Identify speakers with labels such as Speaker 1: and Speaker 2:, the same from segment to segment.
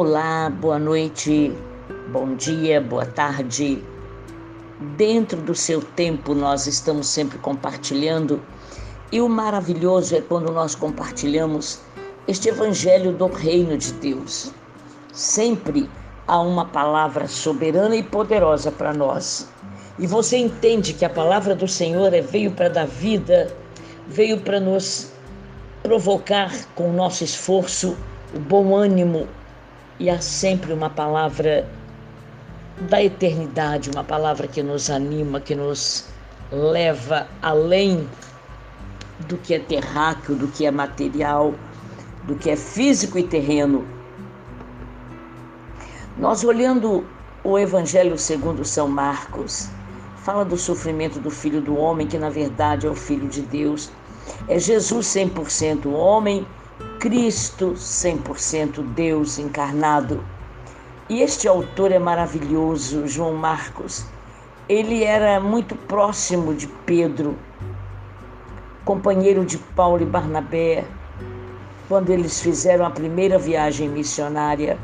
Speaker 1: Olá, boa noite, bom dia, boa tarde. Dentro do seu tempo, nós estamos sempre compartilhando, e o maravilhoso é quando nós compartilhamos este Evangelho do Reino de Deus. Sempre há uma palavra soberana e poderosa para nós. E você entende que a palavra do Senhor é, veio para dar vida, veio para nos provocar com o nosso esforço o bom ânimo, e há sempre uma palavra da eternidade, uma palavra que nos anima, que nos leva além do que é terráqueo, do que é material, do que é físico e terreno. Nós olhando o Evangelho segundo São Marcos, fala do sofrimento do filho do homem, que na verdade é o filho de Deus. É Jesus 100% homem Cristo 100% Deus encarnado. E este autor é maravilhoso, João Marcos. Ele era muito próximo de Pedro, companheiro de Paulo e Barnabé, quando eles fizeram a primeira viagem missionária.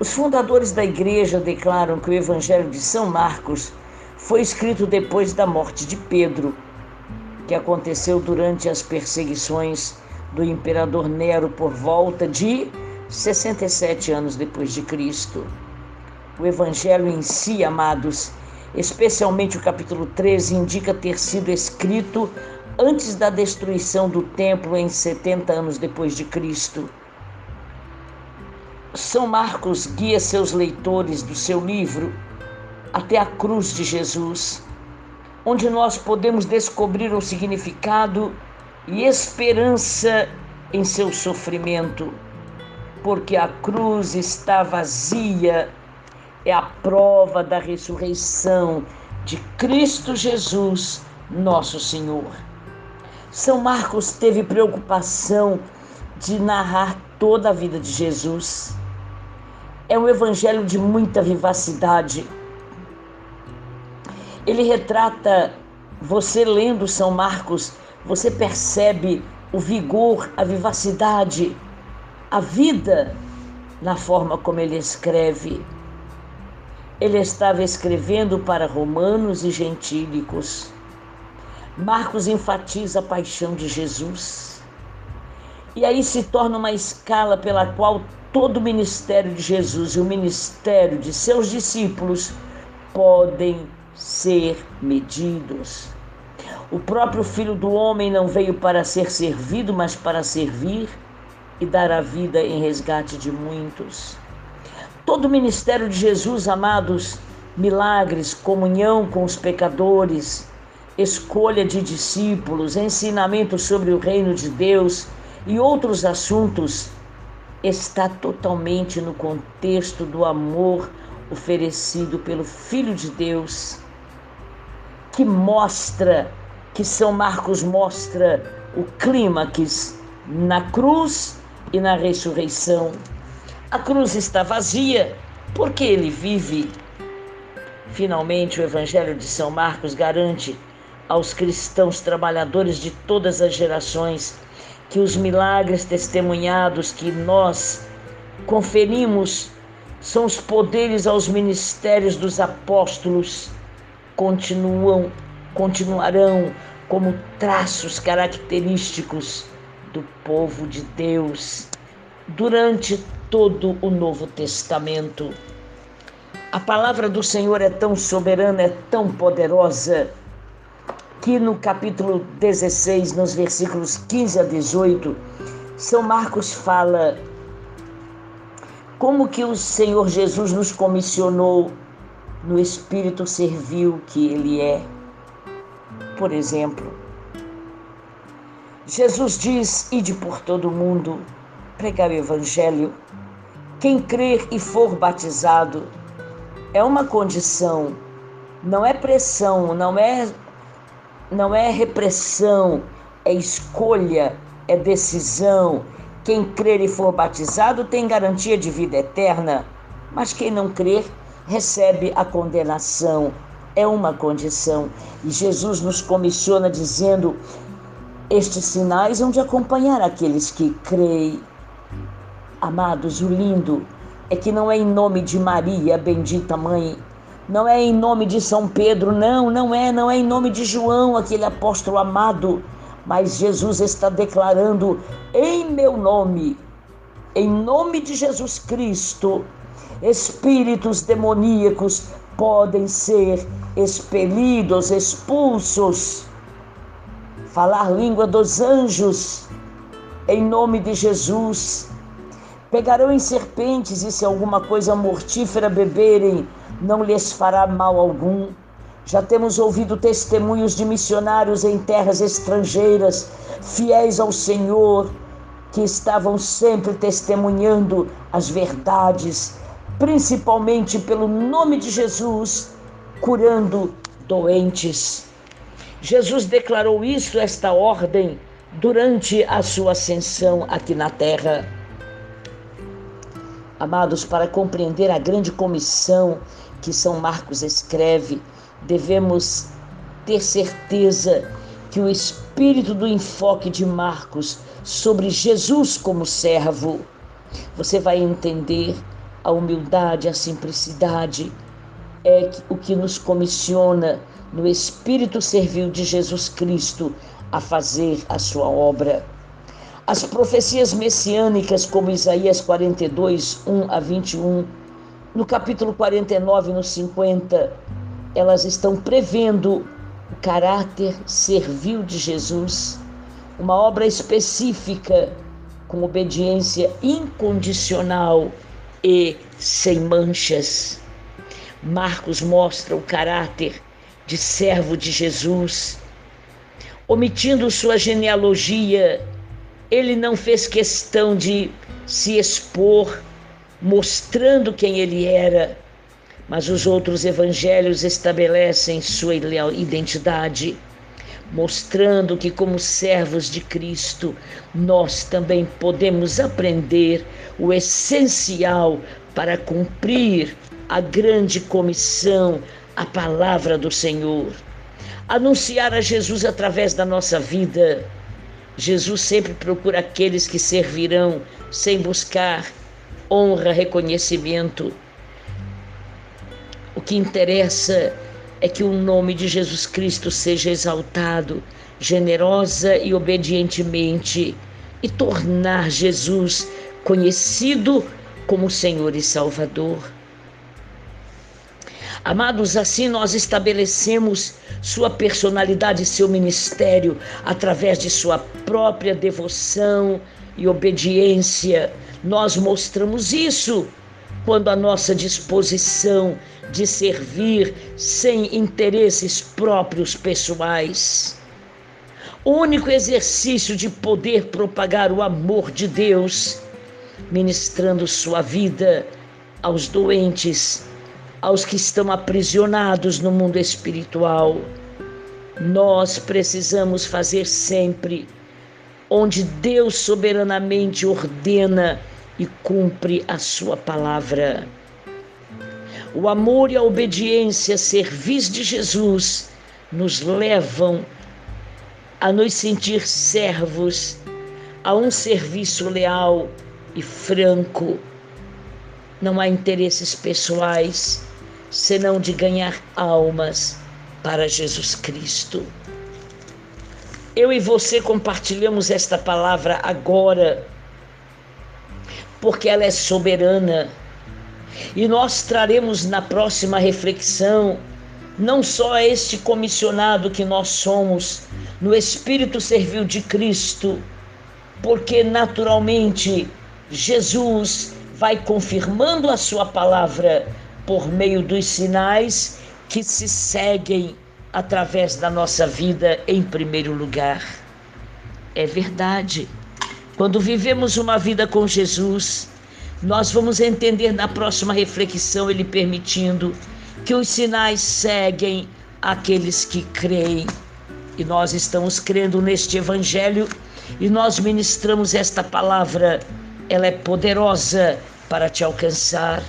Speaker 1: Os fundadores da igreja declaram que o Evangelho de São Marcos foi escrito depois da morte de Pedro, que aconteceu durante as perseguições do imperador Nero por volta de 67 anos depois de Cristo. O evangelho em si, amados, especialmente o capítulo 13, indica ter sido escrito antes da destruição do templo em 70 anos depois de Cristo. São Marcos guia seus leitores do seu livro até a cruz de Jesus, onde nós podemos descobrir o significado e esperança em seu sofrimento, porque a cruz está vazia, é a prova da ressurreição de Cristo Jesus, nosso Senhor. São Marcos teve preocupação de narrar toda a vida de Jesus. É um evangelho de muita vivacidade. Ele retrata, você lendo São Marcos, você percebe o vigor, a vivacidade, a vida na forma como ele escreve. Ele estava escrevendo para romanos e gentílicos. Marcos enfatiza a paixão de Jesus. E aí se torna uma escala pela qual todo o ministério de Jesus e o ministério de seus discípulos podem ser medidos. O próprio Filho do Homem não veio para ser servido, mas para servir e dar a vida em resgate de muitos. Todo o ministério de Jesus, amados, milagres, comunhão com os pecadores, escolha de discípulos, ensinamento sobre o reino de Deus e outros assuntos, está totalmente no contexto do amor oferecido pelo Filho de Deus, que mostra que São Marcos mostra o clímax na cruz e na ressurreição. A cruz está vazia porque ele vive. Finalmente, o Evangelho de São Marcos garante aos cristãos trabalhadores de todas as gerações que os milagres testemunhados que nós conferimos são os poderes aos ministérios dos apóstolos continuam continuarão como traços característicos do povo de Deus durante todo o Novo Testamento. A palavra do Senhor é tão soberana, é tão poderosa, que no capítulo 16, nos versículos 15 a 18, São Marcos fala como que o Senhor Jesus nos comissionou no espírito servil que ele é por exemplo. Jesus diz: Ide por todo o mundo, pregar o Evangelho. Quem crer e for batizado é uma condição, não é pressão, não é, não é repressão, é escolha, é decisão. Quem crer e for batizado tem garantia de vida eterna, mas quem não crer recebe a condenação é uma condição. E Jesus nos comissiona dizendo: estes sinais hão de acompanhar aqueles que creem. Amados, o lindo é que não é em nome de Maria, bendita mãe, não é em nome de São Pedro, não, não é, não é em nome de João, aquele apóstolo amado, mas Jesus está declarando em meu nome, em nome de Jesus Cristo, espíritos demoníacos podem ser expelidos, expulsos, falar língua dos anjos, em nome de Jesus. Pegarão em serpentes e se alguma coisa mortífera beberem, não lhes fará mal algum. Já temos ouvido testemunhos de missionários em terras estrangeiras, fiéis ao Senhor, que estavam sempre testemunhando as verdades, principalmente pelo nome de Jesus, curando doentes. Jesus declarou isso, esta ordem, durante a sua ascensão aqui na terra. Amados, para compreender a grande comissão que São Marcos escreve, devemos ter certeza que o espírito do enfoque de Marcos sobre Jesus como servo, você vai entender a humildade, a simplicidade, é o que nos comissiona no espírito servil de Jesus Cristo a fazer a sua obra. As profecias messiânicas, como Isaías 42, 1 a 21, no capítulo 49, no 50, elas estão prevendo o caráter servil de Jesus, uma obra específica com obediência incondicional e sem manchas. Marcos mostra o caráter de servo de Jesus. Omitindo sua genealogia, ele não fez questão de se expor, mostrando quem ele era mas os outros evangelhos estabelecem sua identidade, mostrando que, como servos de Cristo, nós também podemos aprender o essencial para cumprir a grande comissão, a palavra do Senhor. Anunciar a Jesus através da nossa vida. Jesus sempre procura aqueles que servirão sem buscar honra, reconhecimento o que interessa é que o nome de Jesus Cristo seja exaltado generosa e obedientemente e tornar Jesus conhecido como Senhor e Salvador. Amados, assim nós estabelecemos sua personalidade e seu ministério através de sua própria devoção e obediência. Nós mostramos isso quando a nossa disposição de servir sem interesses próprios pessoais. O único exercício de poder propagar o amor de Deus, ministrando sua vida aos doentes, aos que estão aprisionados no mundo espiritual. Nós precisamos fazer sempre onde Deus soberanamente ordena e cumpre a sua palavra. O amor e a obediência, servis de Jesus, nos levam a nos sentir servos a um serviço leal e franco. Não há interesses pessoais, senão de ganhar almas para Jesus Cristo. Eu e você compartilhamos esta palavra agora, porque ela é soberana e nós traremos na próxima reflexão não só este comissionado que nós somos no espírito servil de Cristo, porque naturalmente Jesus vai confirmando a sua palavra por meio dos sinais que se seguem através da nossa vida em primeiro lugar. É verdade. Quando vivemos uma vida com Jesus, nós vamos entender na próxima reflexão, ele permitindo que os sinais seguem aqueles que creem. E nós estamos crendo neste evangelho e nós ministramos esta palavra. Ela é poderosa para te alcançar.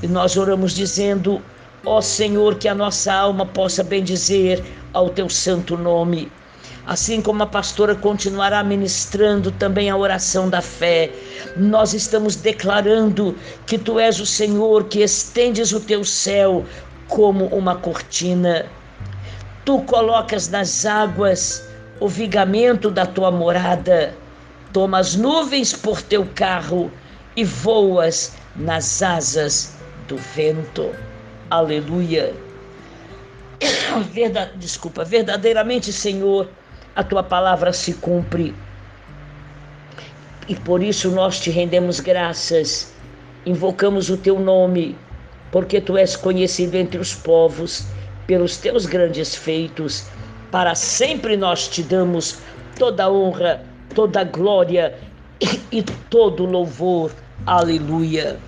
Speaker 1: E nós oramos dizendo: Ó Senhor, que a nossa alma possa bendizer ao teu santo nome. Assim como a pastora continuará ministrando também a oração da fé, nós estamos declarando que tu és o Senhor que estendes o teu céu como uma cortina. Tu colocas nas águas o vigamento da tua morada, toma as nuvens por teu carro e voas nas asas do vento. Aleluia. Verdade, desculpa, verdadeiramente, Senhor, a tua palavra se cumpre. E por isso nós te rendemos graças, invocamos o teu nome, porque tu és conhecido entre os povos pelos teus grandes feitos. Para sempre nós te damos toda honra, toda glória e todo louvor. Aleluia.